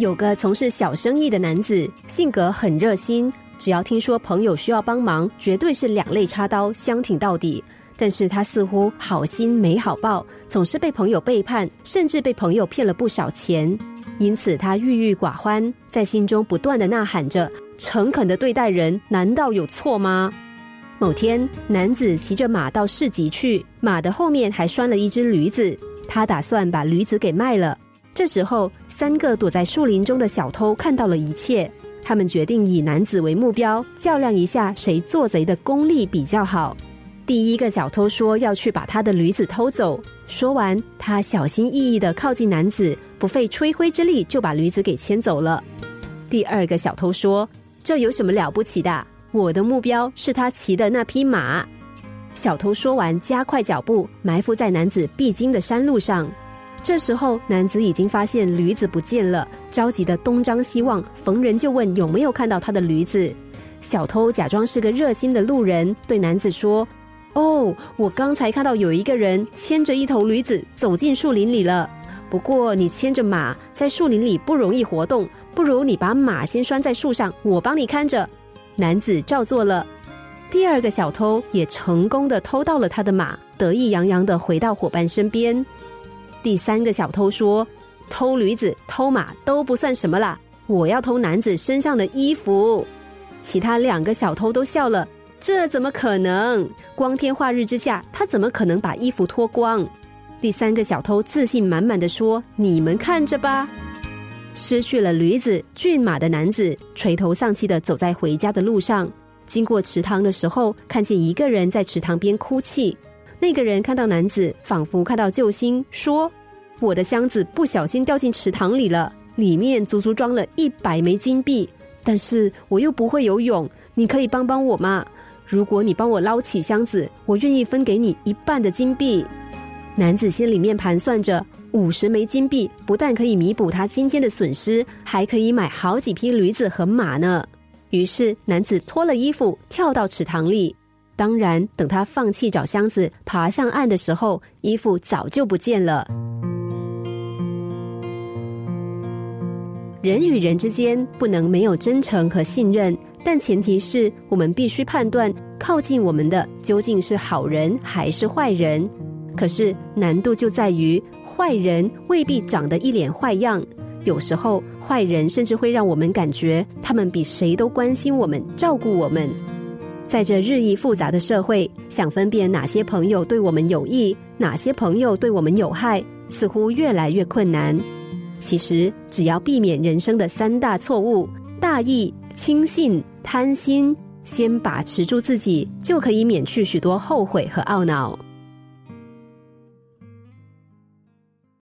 有个从事小生意的男子，性格很热心，只要听说朋友需要帮忙，绝对是两肋插刀，相挺到底。但是他似乎好心没好报，总是被朋友背叛，甚至被朋友骗了不少钱，因此他郁郁寡欢，在心中不断的呐喊着：诚恳的对待人，难道有错吗？某天，男子骑着马到市集去，马的后面还拴了一只驴子，他打算把驴子给卖了。这时候，三个躲在树林中的小偷看到了一切，他们决定以男子为目标，较量一下谁做贼的功力比较好。第一个小偷说要去把他的驴子偷走。说完，他小心翼翼的靠近男子，不费吹灰之力就把驴子给牵走了。第二个小偷说：“这有什么了不起的？我的目标是他骑的那匹马。”小偷说完，加快脚步，埋伏在男子必经的山路上。这时候，男子已经发现驴子不见了，着急的东张西望，逢人就问有没有看到他的驴子。小偷假装是个热心的路人，对男子说。哦，我刚才看到有一个人牵着一头驴子走进树林里了。不过你牵着马在树林里不容易活动，不如你把马先拴在树上，我帮你看着。男子照做了。第二个小偷也成功的偷到了他的马，得意洋洋的回到伙伴身边。第三个小偷说：“偷驴子、偷马都不算什么啦，我要偷男子身上的衣服。”其他两个小偷都笑了。这怎么可能？光天化日之下，他怎么可能把衣服脱光？第三个小偷自信满满的说：“你们看着吧。”失去了驴子、骏马的男子垂头丧气的走在回家的路上，经过池塘的时候，看见一个人在池塘边哭泣。那个人看到男子，仿佛看到救星，说：“我的箱子不小心掉进池塘里了，里面足足装了一百枚金币，但是我又不会游泳，你可以帮帮我吗？”如果你帮我捞起箱子，我愿意分给你一半的金币。男子心里面盘算着，五十枚金币不但可以弥补他今天的损失，还可以买好几匹驴子和马呢。于是，男子脱了衣服，跳到池塘里。当然，等他放弃找箱子，爬上岸的时候，衣服早就不见了。人与人之间不能没有真诚和信任。但前提是我们必须判断靠近我们的究竟是好人还是坏人。可是难度就在于坏人未必长得一脸坏样，有时候坏人甚至会让我们感觉他们比谁都关心我们、照顾我们。在这日益复杂的社会，想分辨哪些朋友对我们有益，哪些朋友对我们有害，似乎越来越困难。其实只要避免人生的三大错误：大意。轻信、贪心，先把持住自己，就可以免去许多后悔和懊恼。